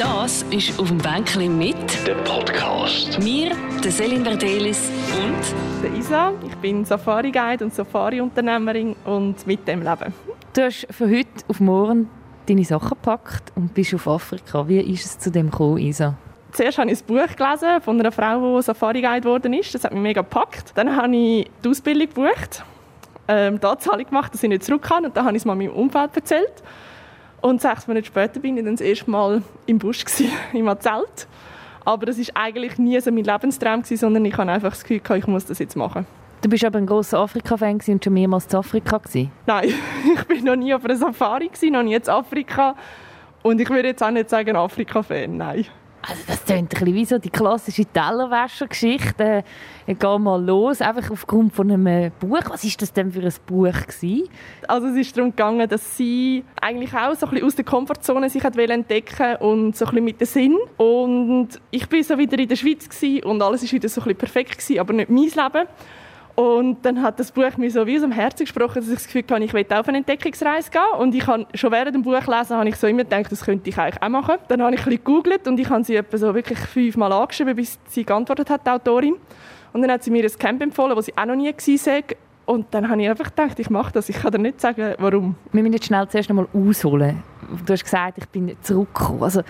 Das ist «Auf dem Bänkchen» mit Der Podcast. mir, der Selin Verdelis und der Isa. Ich bin Safari-Guide und Safari-Unternehmerin und mit dem Leben. Du hast von heute auf morgen deine Sachen gepackt und bist auf Afrika. Wie ist es zu dem gekommen, Isa? Zuerst habe ich ein Buch gelesen von einer Frau, die Safari-Guide geworden ist. Das hat mich mega gepackt. Dann habe ich die Ausbildung gebucht, ähm, die Anzahlung gemacht, dass ich nicht zurück kann. Und dann habe ich es mal meinem Umfeld erzählt. Und sechs Monate später bin ich dann das erste Mal im Busch, gewesen, im Zelt. Aber das war eigentlich nie so mein Lebenstraum, gewesen, sondern ich hatte einfach das Gefühl, gehabt, ich muss das jetzt machen. Du bist aber ein großer Afrika-Fan und schon mehrmals in Afrika. Gewesen. Nein, ich bin noch nie auf einer Safari, gewesen, noch nie in Afrika. Und ich würde jetzt auch nicht sagen Afrika-Fan, nein. Also das klingt ein bisschen wie so die klassische Tellerwäscher-Geschichte. Ich gehe mal los, einfach aufgrund von einem Buch. Was ist das denn für ein Buch gewesen? Also es ist darum gegangen, dass sie eigentlich auch so ein bisschen aus der Komfortzone sich hat entdecken und so ein bisschen mit dem Sinn. Und ich bin so wieder in der Schweiz und alles ist wieder so ein bisschen perfekt gewesen, aber nicht mein Leben. Und dann hat das Buch mir so wie aus dem Herzen gesprochen, dass ich das Gefühl hatte, ich will auf eine Entdeckungsreise gehen. Und ich habe schon während dem Buch lesen, habe ich so immer gedacht, das könnte ich eigentlich auch machen. Dann habe ich ein bisschen gegoogelt und ich habe sie etwa so wirklich fünfmal angeschrieben, bis sie geantwortet hat, die Autorin. Und dann hat sie mir ein Camp empfohlen, wo sie auch noch nie war. Und dann habe ich einfach gedacht, ich mache das. Ich kann dir nicht sagen, warum. Wir müssen jetzt schnell zuerst einmal ausholen. Du hast gesagt, ich bin zurückgekommen. Also,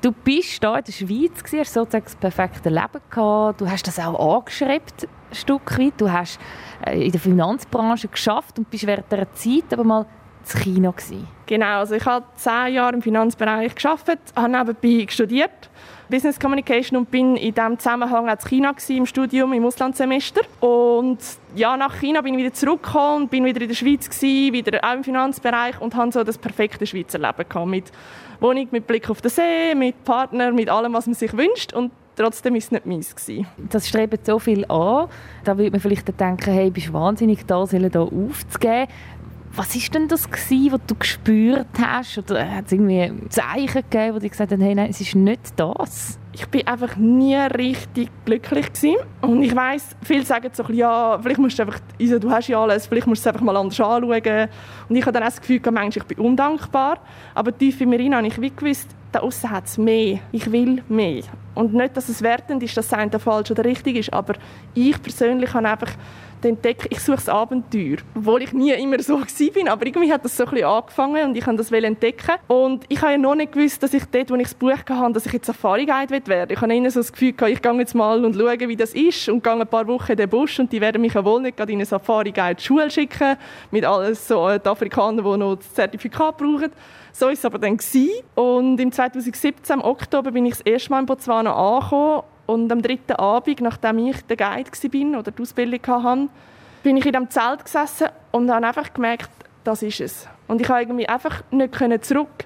du bist hier in der Schweiz, hast sozusagen das perfekte Leben gehabt. Du hast das auch angeschrieben, Stück weit. Du hast äh, in der Finanzbranche geschafft und bist während dieser Zeit aber mal zu China gewesen. Genau, also ich habe zehn Jahre im Finanzbereich geschafft, habe nebenbei studiert, Business Communication und bin in diesem Zusammenhang auch in China gewesen, im Studium, im Auslandssemester. Und ja, nach China bin ich wieder zurückgekommen, bin wieder in der Schweiz gewesen, wieder auch im Finanzbereich und hatte so das perfekte Schweizer Leben gehabt, mit Wohnung mit Blick auf den See, mit Partner, mit allem, was man sich wünscht und trotzdem ist es nicht meins gewesen. Das strebt so viel an. Da würde man vielleicht denken, hey, bist du wahnsinnig da, sollen da aufzugeben. Was ist denn das gewesen, was du gespürt hast? Oder hat es irgendwie Zeichen gegeben, wo du gesagt hast, hey, nein, es ist nicht das? Ich bin einfach nie richtig glücklich gewesen. Und ich weiß, viele sagen so, ja, vielleicht musst du einfach, also, du hast ja alles, vielleicht musst du es einfach mal anders anschauen. Und ich habe dann auch das Gefühl, manchmal, ich bin undankbar. Aber tief in mir rein habe ich wie gewusst, da außen hat es mehr. Ich will mehr. Und nicht, dass es wertend ist, dass es eine falsch oder richtig ist, aber ich persönlich habe einfach entdeckt, ich suche das Abenteuer. Obwohl ich nie immer so bin, aber irgendwie hat das so ein bisschen angefangen und ich kann das entdecken. Und ich habe ja noch nicht gewusst, dass ich dort, wo ich das Buch hatte, dass ich jetzt Safari-Guide werden Ich habe ihnen so das Gefühl gehabt, ich gehe jetzt mal und schaue, wie das ist und gehe ein paar Wochen in den Busch und die werden mich ja wohl nicht gerade in eine Safari-Guide-Schule schicken, mit alles so äh, die Afrikaner, die noch das Zertifikat brauchen. So war es aber dann. Gewesen. Und im 2017, im Oktober, bin ich das erste Mal in Botswana angekommen und am dritten Abend, nachdem ich der Guide war oder die Ausbildung hatte, bin ich in diesem Zelt gesessen und habe einfach gemerkt, das ist es. Und ich konnte irgendwie einfach nicht zurück.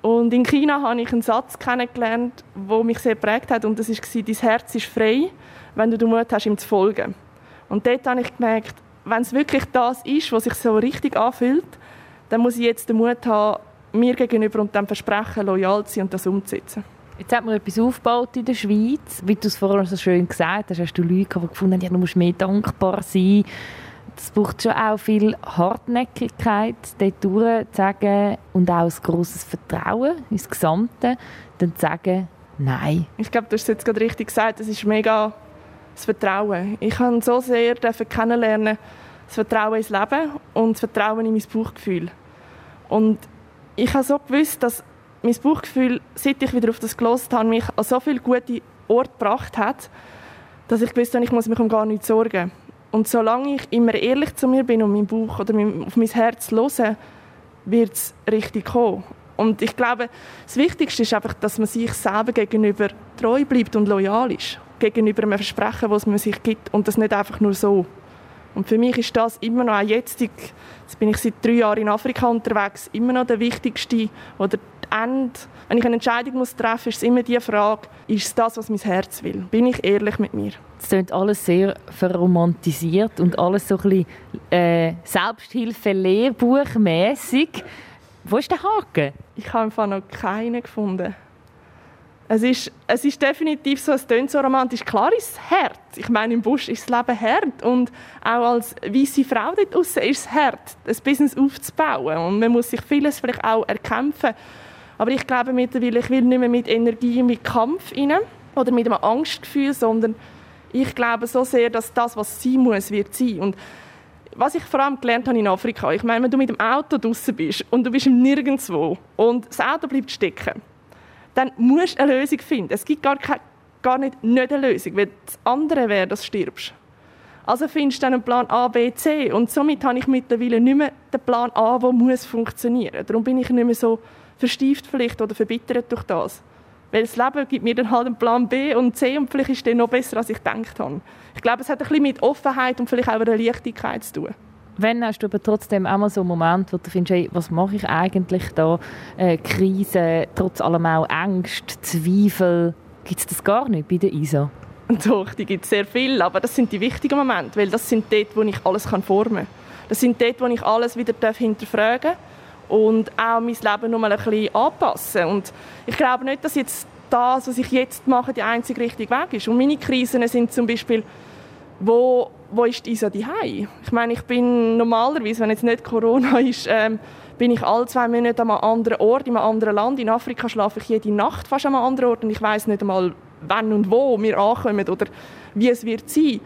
Und in China habe ich einen Satz kennengelernt, der mich sehr geprägt hat. Und das war, dein Herz ist frei, wenn du den Mut hast, ihm zu folgen. Und dort habe ich gemerkt, wenn es wirklich das ist, was sich so richtig anfühlt, dann muss ich jetzt den Mut haben, mir gegenüber und dem Versprechen loyal zu sein und das umzusetzen. Jetzt hat man etwas aufgebaut in der Schweiz. Wie du es vorhin so schön gesagt hast, hast du Leute die gefunden haben, ja, du musst mehr dankbar sein. Es braucht schon auch viel Hartnäckigkeit, dort zu sagen und auch ein grosses Vertrauen ins Gesamte, dann zu sagen, nein. Ich glaube, du hast es jetzt gerade richtig gesagt, es ist mega das Vertrauen. Ich habe so sehr kennenlernen, das Vertrauen ins Leben und das Vertrauen in mein Bauchgefühl. Und ich habe so gewusst, dass mein Bauchgefühl, seit ich wieder auf das gelost habe, mich an so viele gute Orte gebracht hat, dass ich gewusst habe, ich muss mich um gar nichts sorgen. Und solange ich immer ehrlich zu mir bin und mein Bauch oder auf mein Herz höre, wird es richtig kommen. Und ich glaube, das Wichtigste ist einfach, dass man sich selber gegenüber treu bleibt und loyal ist. Gegenüber einem Versprechen, das man sich gibt. Und das nicht einfach nur so. Und für mich ist das immer noch, auch jetzt, jetzt bin ich seit drei Jahren in Afrika unterwegs, immer noch der wichtigste oder Ende, wenn ich eine Entscheidung muss treffen muss, ist es immer die Frage, ist es das, was mein Herz will? Bin ich ehrlich mit mir? Es klingt alles sehr verromantisiert und alles so ein bisschen äh, Selbsthilfe-Lehrbuchmässig. Wo ist der Haken? Ich habe einfach noch keinen gefunden. Es ist, es ist definitiv so, es klingt so romantisch. Klar ist es hart. Ich meine, im Busch ist das Leben hart. Und auch als weiße Frau dort draußen ist es hart, ein Business aufzubauen. Und man muss sich vieles vielleicht auch erkämpfen. Aber ich glaube mittlerweile, ich will nicht mehr mit Energie, mit Kampf rein oder mit einem Angstgefühl, sondern ich glaube so sehr, dass das, was sein muss, wird sein. Und was ich vor allem gelernt habe in Afrika, ich meine, wenn du mit dem Auto draußen bist und du bist nirgendwo und das Auto bleibt stecken, dann musst du eine Lösung finden. Es gibt gar, keine, gar nicht, nicht eine Lösung, weil das andere wäre, dass du stirbst. Also findest du dann einen Plan A, B, C und somit habe ich mittlerweile nicht mehr den Plan A, der muss funktionieren. Darum bin ich nicht mehr so verstieft vielleicht oder verbittert durch das. Weil das Leben gibt mir dann halt einen Plan B und C und vielleicht ist der noch besser, als ich gedacht habe. Ich glaube, es hat ein bisschen mit Offenheit und vielleicht auch einer Leichtigkeit zu tun. Wenn hast du aber trotzdem auch mal so einen Moment, wo du findest, hey, was mache ich eigentlich da? Äh, Krise, trotz allem auch Ängste, Zweifel. Gibt es das gar nicht bei der ISA? Doch, die gibt es sehr viel, aber das sind die wichtigen Momente, weil das sind dort, wo ich alles formen kann. Das sind dort, wo ich alles wieder hinterfragen darf und auch mein Leben noch mal ein bisschen anpassen. Und ich glaube nicht, dass jetzt das, was ich jetzt mache, der einzige richtige Weg ist. Und meine Krisen sind zum Beispiel, wo, wo ist Isa die Ich meine, ich bin normalerweise, wenn jetzt nicht Corona ist, ähm, bin ich alle zwei Monate an einem anderen Ort, in einem anderen Land. In Afrika schlafe ich jede Nacht fast an einem anderen Ort und ich weiß nicht einmal, wann und wo wir ankommen oder wie es wird sein.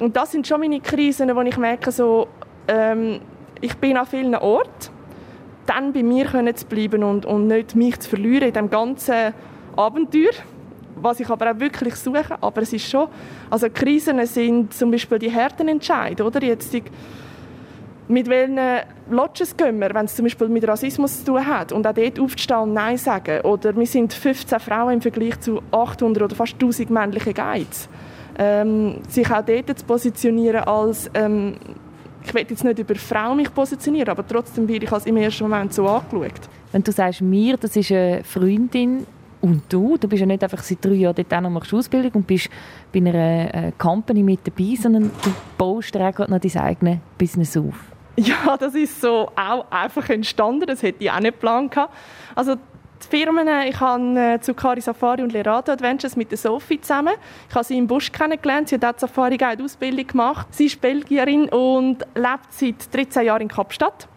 Und das sind schon meine Krisen, wo ich merke, so, ähm, ich bin an vielen Orten dann bei mir können zu bleiben und, und nicht mich zu verlieren in dem ganzen Abenteuer, was ich aber auch wirklich suche. Aber es ist schon, also Krisen sind zum Beispiel die harten Entscheidungen, oder? Jetzt die, mit welchen Lodges gehen wir, wenn es zum Beispiel mit Rassismus zu tun hat und auch dort aufzustehen und Nein sagen. Oder wir sind 15 Frauen im Vergleich zu 800 oder fast 1000 männlichen Guides. Ähm, sich auch dort zu positionieren als ähm, ich will jetzt nicht über Frau mich positionieren, aber trotzdem werde ich als im ersten Moment so angeschaut. Wenn du sagst «mir», das ist eine Freundin und du, du bist ja nicht einfach seit drei Jahren dort und machst Ausbildung und bist bei einer äh, Company mit dabei, sondern du baust dir auch noch dein eigenes Business auf. Ja, das ist so auch einfach entstanden. Das hätte ich auch nicht geplant. Also die Firmen, ich habe äh, zu Kari Safari und Lerato Adventures mit der Sophie zusammen. Ich habe sie im Busch kennengelernt. Sie hat auch Safari Guide Ausbildung gemacht. Sie ist Belgierin und lebt seit 13 Jahren in Kapstadt.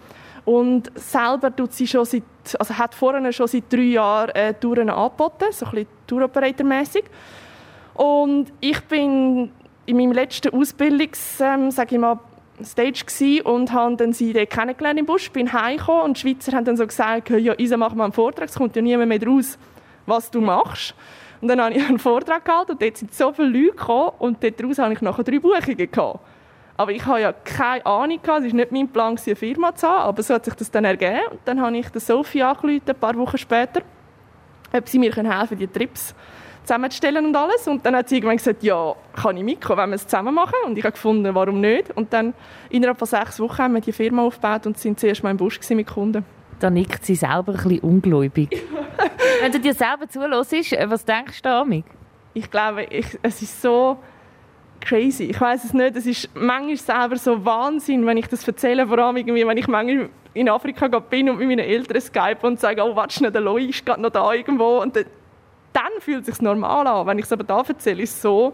Und selber tut sie schon seit, also hat vorher schon seit drei Jahren äh, Touren angeboten, so ein bisschen Touroperator-mässig. Und ich bin in meinem letzten Ausbildungs, ähm, sage ich mal, Stage und habe dann sie dort kennengelernt im Busch, bin heimgekommen und die Schweizer haben dann so gesagt, ja, Isa, mach mal einen Vortrag, es kommt ja niemand mehr raus, was du machst. Und dann habe ich einen Vortrag gehalten und dort sind so viele Leute gekommen und daraus habe ich nachher drei Buchungen gehabt. Aber ich habe ja keine Ahnung gehabt, es war nicht mein Plan, eine Firma zu haben, aber so hat sich das dann ergeben. Und dann habe ich Sophie angerufen, ein paar Wochen später, ob sie mir helfen können, die Trips zusammenzustellen und alles. Und dann hat sie irgendwann gesagt, ja, kann ich mitkommen, wenn wir es zusammen machen? Und ich habe gefunden, warum nicht? Und dann innerhalb von sechs Wochen haben wir die Firma aufgebaut und sind zuerst mal im Busch mit Kunden. Da nickt sie selber ein bisschen ungläubig. wenn du dir selber zuhörst, was denkst du damit? Ich glaube, ich, es ist so crazy. Ich weiß es nicht. Es ist manchmal selber so Wahnsinn, wenn ich das erzähle, vor allem irgendwie, wenn ich manchmal in Afrika bin und mit meinen Eltern Skype und sage, oh, warte schnell, der Loi ist gerade noch da irgendwo. Und dann fühlt es sich normal an. Wenn ich es aber da erzähle, ist es so,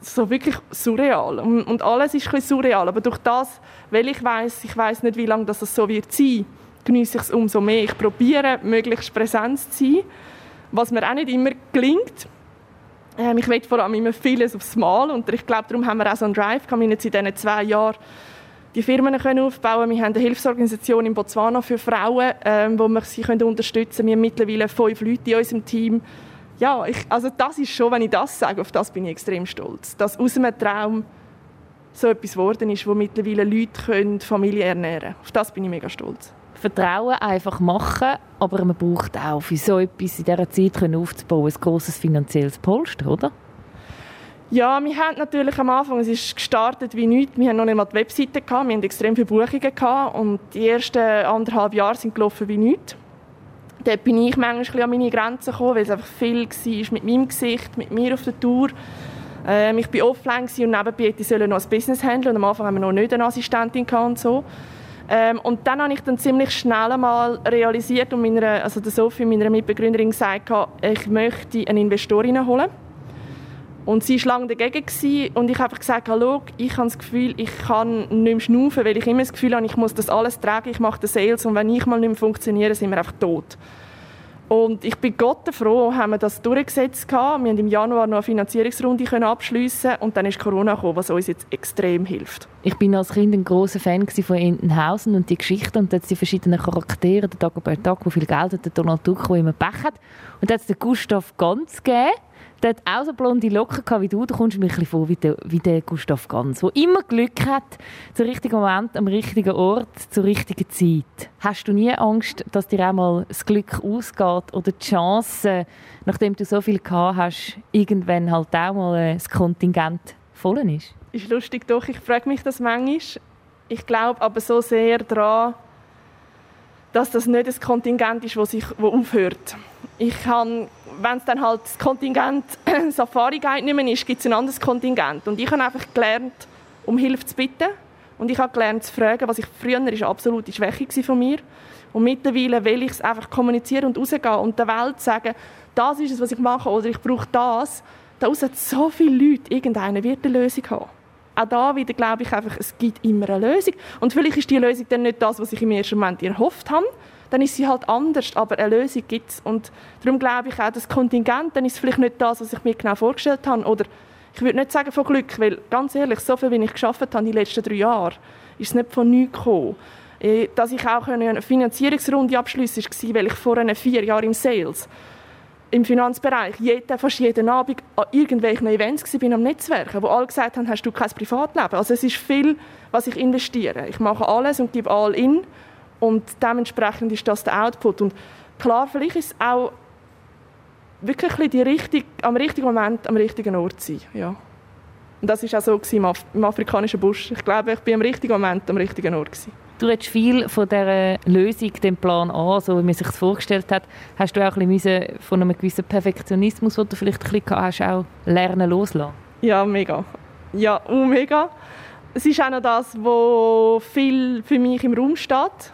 so wirklich surreal. Und, und alles ist ein surreal. Aber durch das, weil ich weiß, ich weiß nicht, wie lange das so wird sein, genieße ich es umso mehr. Ich probiere, möglichst präsent zu sein, was mir auch nicht immer gelingt. Ähm, ich will vor allem immer vieles aufs Mal und ich glaube, darum haben wir auch so einen Drive. Ich habe in diesen zwei Jahren die Firmen können aufbauen. Wir haben eine Hilfsorganisation in Botswana für Frauen, ähm, wo wir sie können unterstützen können. Wir haben mittlerweile fünf Leute in unserem Team. Ja, ich, also das ist schon, wenn ich das sage, auf das bin ich extrem stolz. Dass aus einem Traum so etwas geworden ist, wo mittlerweile Leute können Familie ernähren können. Auf das bin ich mega stolz. Vertrauen einfach machen, aber man braucht auch für so etwas in dieser Zeit aufzubauen, ein grosses finanzielles Polster, oder? Ja, wir haben natürlich am Anfang, es ist gestartet wie nichts, wir haben noch nicht mal die Webseite gehabt, wir haben extrem viele Buchungen gehabt und die ersten anderthalb Jahre sind gelaufen wie nichts. Dort bin ich manchmal an meine Grenzen gekommen, weil es einfach viel war mit meinem Gesicht, mit mir auf der Tour. Ähm, ich war offline und nebenbei hätte ich noch ein Business handeln und am Anfang haben wir noch nicht eine Assistentin und so. Ähm, und dann habe ich dann ziemlich schnell einmal realisiert und meiner, also der Sophie, meiner Mitbegründerin, gesagt, ich möchte eine Investorin holen Und sie war lange dagegen gewesen, und ich habe gesagt, hallo, ich habe das Gefühl, ich kann nicht mehr schnaufen, weil ich immer das Gefühl habe, ich muss das alles tragen, ich mache den Sales und wenn ich mal nicht mehr funktioniere, sind wir einfach tot. Und ich bin Gott froh, haben wir das durchgesetzt gehabt. Wir haben im Januar noch eine Finanzierungsrunde abschliessen und dann ist Corona gekommen, was uns jetzt extrem hilft. Ich bin als Kind ein großer Fan von Entenhausen und die Geschichten und die verschiedenen Charaktere, der Dagobert Duck, der viel Geld hat, der Donald Duck, der immer Pech hat. Und es den Gustav Ganz gegeben, der hat auch so blonde Locken wie du. Da kommst du mir ein vor wie der, wie der Gustav Ganz, der immer Glück hat, zum richtigen Moment, am richtigen Ort, zur richtigen Zeit. Hast du nie Angst, dass dir einmal das Glück ausgeht oder die Chance, nachdem du so viel gehabt hast, irgendwann halt auch mal das Kontingent voll ist? Ist lustig doch, ich frage mich das manchmal. Ich glaube aber so sehr daran, dass das nicht ein Kontingent ist, das, sich, das aufhört. Ich habe wenn es dann halt das Kontingent Safari Guide nicht mehr ist, gibt es ein anderes Kontingent. Und ich habe einfach gelernt, um Hilfe zu bitten. Und ich habe gelernt zu fragen, was ich früher eine absolute Schwäche von mir. Und mittlerweile will ich es einfach kommunizieren und rausgehen und der Welt sagen, das ist es, was ich mache oder ich brauche das. Da hat so viele Leute, irgendeine wird eine Lösung haben. Auch da wieder glaube ich einfach, es gibt immer eine Lösung. Und vielleicht ist die Lösung dann nicht das, was ich im ersten Moment erhofft habe, dann ist sie halt anders, aber eine Lösung gibt es. Und darum glaube ich auch, das Kontingent, dann ist vielleicht nicht das, was ich mir genau vorgestellt habe. Oder ich würde nicht sagen von Glück, weil ganz ehrlich, so viel, wie ich geschafft habe in den letzten drei Jahren, ist es nicht von nichts gekommen. Äh, dass ich auch eine Finanzierungsrunde abschliessen konnte, weil ich vor vier Jahren im Sales im Finanzbereich jeden, fast jeden Abend an irgendwelchen Events war am Netzwerken, wo alle gesagt haben, hast du kein Privatleben. Also es ist viel, was ich investiere. Ich mache alles und gebe all in und dementsprechend ist das der Output. Und klar, vielleicht ist es auch wirklich die richtig, am richtigen Moment am richtigen Ort sein. Ja. Und das war auch so im, Af im, afrikanischen Busch. Ich glaube, ich bin am richtigen Moment am richtigen Ort. Gewesen. Du hast viel von dieser Lösung, dem Plan A, so wie man sich das vorgestellt hat, hast du auch ein bisschen von einem gewissen Perfektionismus, den du vielleicht ein bisschen hast, auch lernen loslassen? Ja, mega. Ja, oh, mega. Es ist auch noch das, was viel für mich im Raum steht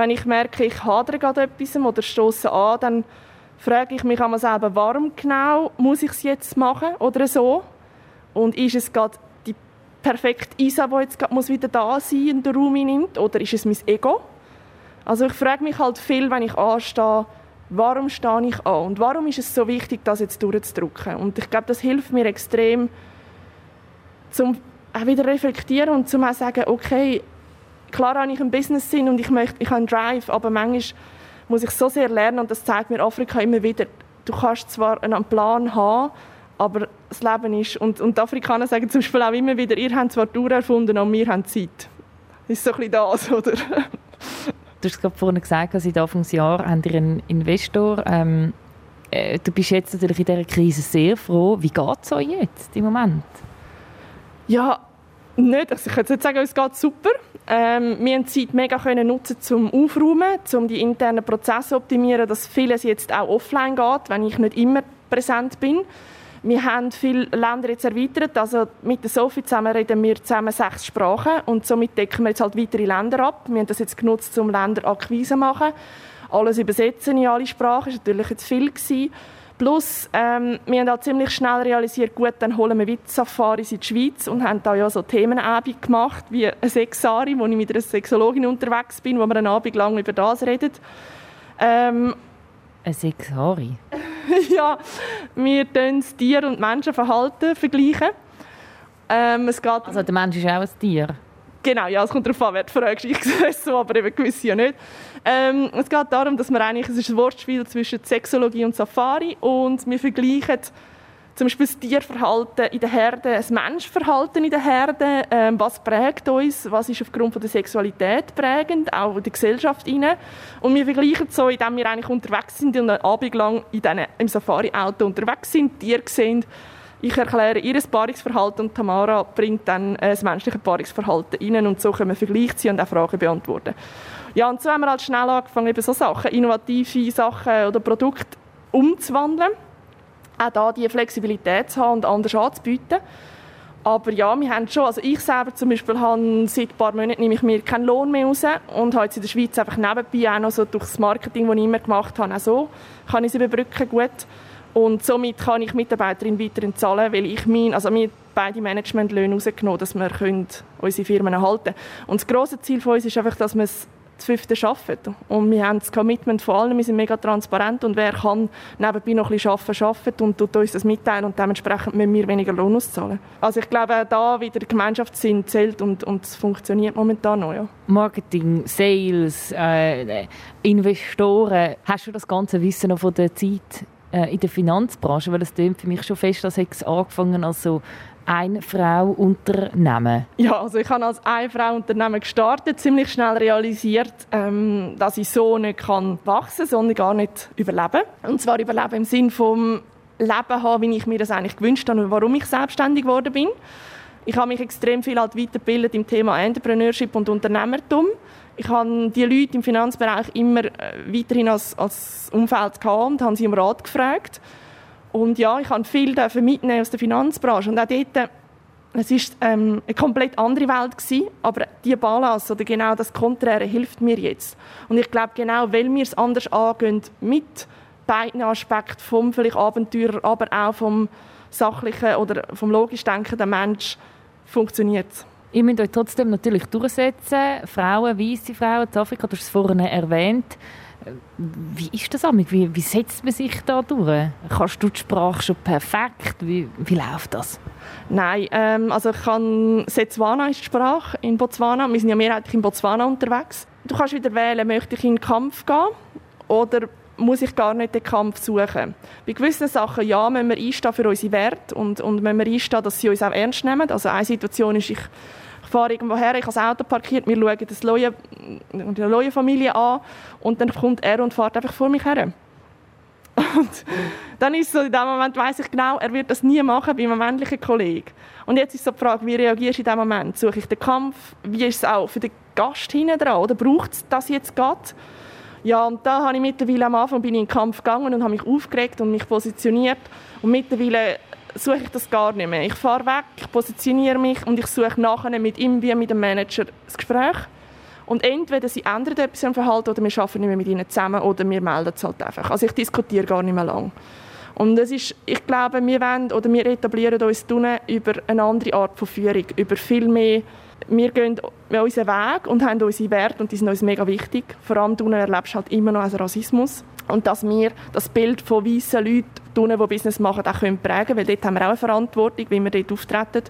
wenn ich merke, ich hadere gerade etwas oder stoße an, dann frage ich mich einmal selber, warum genau muss ich es jetzt machen oder so? Und ist es gerade die perfekte Isa, die jetzt gerade wieder da sein und den Raum nimmt, oder ist es mein Ego? Also ich frage mich halt viel, wenn ich anstehe, warum stehe ich an und warum ist es so wichtig, das jetzt durchzudrücken? Und ich glaube, das hilft mir extrem, zum auch wieder reflektieren und zum auch sagen, okay, klar habe ich einen Business-Sinn und ich, möchte, ich habe einen Drive, aber manchmal muss ich so sehr lernen und das zeigt mir Afrika immer wieder, du kannst zwar einen Plan haben, aber das Leben ist, und, und die Afrikaner sagen zum Beispiel auch immer wieder, ihr habt zwar die Uhr erfunden, aber wir haben Zeit. Das ist so ein bisschen das, oder? Du hast gerade vorhin gesagt, seit Anfangsjahr haben ihr einen Investor. Ähm, äh, du bist jetzt natürlich in dieser Krise sehr froh. Wie geht es euch jetzt im Moment? Ja, nicht, also ich jetzt nicht sagen, es geht super. Ähm, wir haben die Zeit mega können nutzen zum Aufräumen, um die internen Prozesse zu optimieren, dass vieles jetzt auch offline geht, wenn ich nicht immer präsent bin. Wir haben viele Länder jetzt erweitert, also mit der Sophie zusammen reden wir zusammen sechs Sprachen und somit decken wir jetzt halt weitere Länder ab. Wir haben das jetzt genutzt, um Länderakquise zu machen. Alles übersetzen in alle Sprachen, das war natürlich jetzt viel. Gewesen. Plus, ähm, wir haben auch ziemlich schnell realisiert, gut, dann holen wir wieder Safaris in die Schweiz und haben da ja so Themenabend gemacht, wie eine Sexari, wo ich mit einer Sexologin unterwegs bin, wo wir einen Abend lang über das reden. Ähm, eine Sexari? ja, wir vergleichen Tier- und Menschenverhalten. Vergleichen. Ähm, es geht also der Mensch ist auch ein Tier? Genau, ja, es kommt darauf an, wer die Frage. Ich sehe so, aber eben gewisse ja nicht. Ähm, es geht darum, dass wir eigentlich, es ist ein Wortspiel zwischen Sexologie und Safari und wir vergleichen zum Beispiel das Tierverhalten in der Herde, das Menschverhalten in der Herde, ähm, was prägt uns, was ist aufgrund von der Sexualität prägend, auch in der Gesellschaft rein. Und wir vergleichen so, indem wir eigentlich unterwegs sind und einen Abend lang in diesen, im Safari-Auto unterwegs sind, Tiere sehen, ich erkläre ihr Paarungsverhalten und Tamara bringt dann äh, das menschliche Paarungsverhalten rein und so können wir Vergleich ziehen und auch Fragen beantworten. Ja, und so haben wir halt schnell angefangen, eben so Sachen, innovative Sachen oder Produkte umzuwandeln. Auch da die Flexibilität zu haben und anders anzubieten. Aber ja, wir haben schon, also ich selber zum Beispiel habe seit ein paar Monaten nehme ich mir keinen Lohn mehr raus und habe jetzt in der Schweiz einfach nebenbei auch noch so durch das Marketing, das ich immer gemacht habe, auch so kann ich es überbrücken gut. Und somit kann ich Mitarbeiterin weiterhin zahlen, weil ich mein, also wir beide Managementlöhne rausgenommen, dass wir unsere Firmen erhalten können. Und das grosse Ziel von uns ist einfach, dass wir es das fünfte arbeiten. Und wir haben das Commitment von allen, wir sind mega transparent und wer kann nebenbei noch ein bisschen arbeiten, arbeitet und tut uns das mitteilen und dementsprechend müssen wir weniger Lohn auszahlen. Also ich glaube, auch da wieder der Gemeinschaftssinn zählt und, und es funktioniert momentan noch, ja. Marketing, Sales, äh, Investoren, hast du das ganze Wissen noch von der Zeit äh, in der Finanzbranche? Weil das klingt für mich schon fest, hätte es angefangen als so ein Frau Unternehmen? Ja, also ich habe als ein Frau Unternehmen gestartet, ziemlich schnell realisiert, ähm, dass ich so nicht kann wachsen, sondern gar nicht überleben. Und zwar überleben im Sinn vom Leben haben, wie ich mir das eigentlich gewünscht habe und warum ich selbstständig geworden bin. Ich habe mich extrem viel halt weitergebildet im Thema Entrepreneurship und Unternehmertum. Ich habe die Leute im Finanzbereich immer äh, weiterhin als, als Umfeld gehabt und habe sie um Rat gefragt. Und ja, ich habe viel mitnehmen aus der Finanzbranche. Und auch dort, es war ähm, eine komplett andere Welt gewesen, aber die Balance oder genau das Konträre hilft mir jetzt. Und ich glaube genau, weil wir es anders angehen mit beiden Aspekten vom vielleicht Abenteurer, aber auch vom sachlichen oder vom logisch denkenden Mensch funktioniert es. Ihr müsst euch trotzdem natürlich durchsetzen. Frauen, weiße Frauen in Afrika, du hast es vorhin erwähnt. Wie ist das eigentlich? Wie, wie setzt man sich da durch? Kannst du die Sprache schon perfekt? Wie, wie läuft das? Nein, ähm, also ich kann Setswana ist die Sprache in Botswana. Wir sind ja mehrheitlich in Botswana unterwegs. Du kannst wieder wählen, möchte ich in den Kampf gehen oder muss ich gar nicht den Kampf suchen. Bei gewissen Sachen, ja, müssen wir einstehen für unsere Werte und, und müssen wir einstehen, dass sie uns auch ernst nehmen. Also eine Situation ist, ich fahre irgendwo her, ich habe das Auto parkiert, wir schauen das Leue, die Leue-Familie an und dann kommt er und fährt einfach vor mich her. Und dann ist so, in dem Moment weiß ich genau, er wird das nie machen bei einem männlichen Kollegen. Und jetzt ist so die Frage, wie reagierst du in diesem Moment? Suche ich den Kampf? Wie ist es auch für den Gast hinten dran? Oder braucht es das jetzt gerade? Ja, und da habe ich mittlerweile am Anfang bin ich in den Kampf gegangen und habe mich aufgeregt und mich positioniert. Und mittlerweile suche ich das gar nicht mehr. Ich fahre weg, ich positioniere mich und ich suche nachher mit ihm wie mit dem Manager das Gespräch. Und entweder sie ändern etwas im Verhalten oder wir arbeiten nicht mehr mit ihnen zusammen oder wir melden es halt einfach. Also ich diskutiere gar nicht mehr lange. Und es ist, ich glaube, wir wollen oder wir etablieren uns über eine andere Art von Führung, über viel mehr wir gehen unseren Weg und haben unsere Werte und die sind uns mega wichtig. Vor allem du erlebst halt immer noch Rassismus und dass wir das Bild von weißen Leuten, die Business machen, auch prägen können, weil dort haben wir auch eine Verantwortung, wie wir dort auftreten.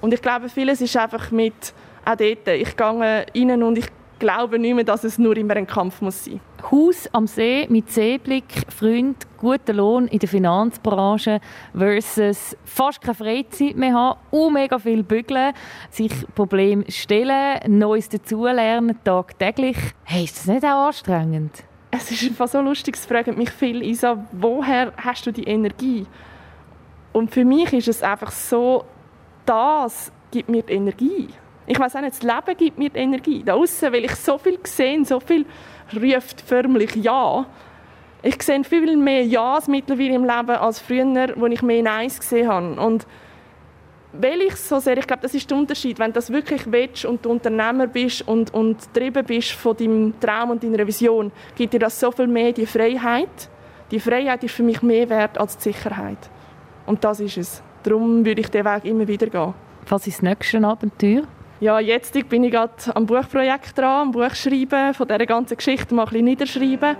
Und ich glaube, vieles ist einfach mit, auch dort, ich gehe rein und ich glaube nicht mehr, dass es nur immer ein Kampf muss sein Haus am See mit Seeblick, Freund, guter Lohn in der Finanzbranche versus fast keine Freizeit mehr haben und mega viel bügeln, sich Probleme stellen, Neues dazulernen, tagtäglich. Hey, ist das nicht auch anstrengend? Es ist einfach so lustig, es fragen mich viel, Isa, woher hast du die Energie? Und für mich ist es einfach so, das gibt mir die Energie. Ich weiß auch nicht, das Leben gibt mir Energie. Da außen, weil ich so viel gesehen, so viel ruft förmlich Ja. Ich sehe viel mehr Ja's mittlerweile im Leben als früher, wo ich mehr Neins gesehen habe. Und weil ich so sehr, ich glaube, das ist der Unterschied, wenn du das wirklich willst und du Unternehmer bist und, und getrieben bist von deinem Traum und deiner Vision, gibt dir das so viel mehr die Freiheit. Die Freiheit ist für mich mehr wert als die Sicherheit. Und das ist es. Darum würde ich den Weg immer wieder gehen. Was ist das nächste Abenteuer? Ja, jetzt bin ich gerade am Buchprojekt dran, am Buch schreiben, von dieser ganzen Geschichte mal ein bisschen niederschreiben.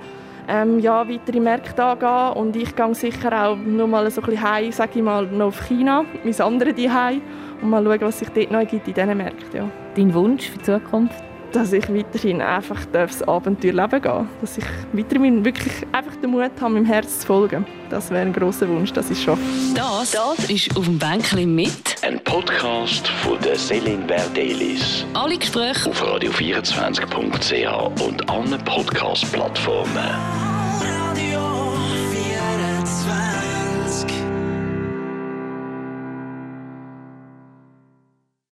Ähm, ja, weitere Märkte angehen und ich gehe sicher auch noch mal so ein bisschen heim, sage ich mal, noch auf China, mein anderes Zuhause und mal schauen, was sich dort noch gibt in diesen Märkten. Ja. Dein Wunsch für die Zukunft? Dass ich weiterhin einfach das Abenteuer leben gehen Dass ich weiterhin wirklich einfach den Mut habe, meinem Herz zu folgen. Das wäre ein grosser Wunsch, das ist schon. Das, das ist «Auf dem Bänkchen» mit ein Podcast von der Celine Verdelis. Alle Gespräche auf radio24.ch und allen Podcast-Plattformen.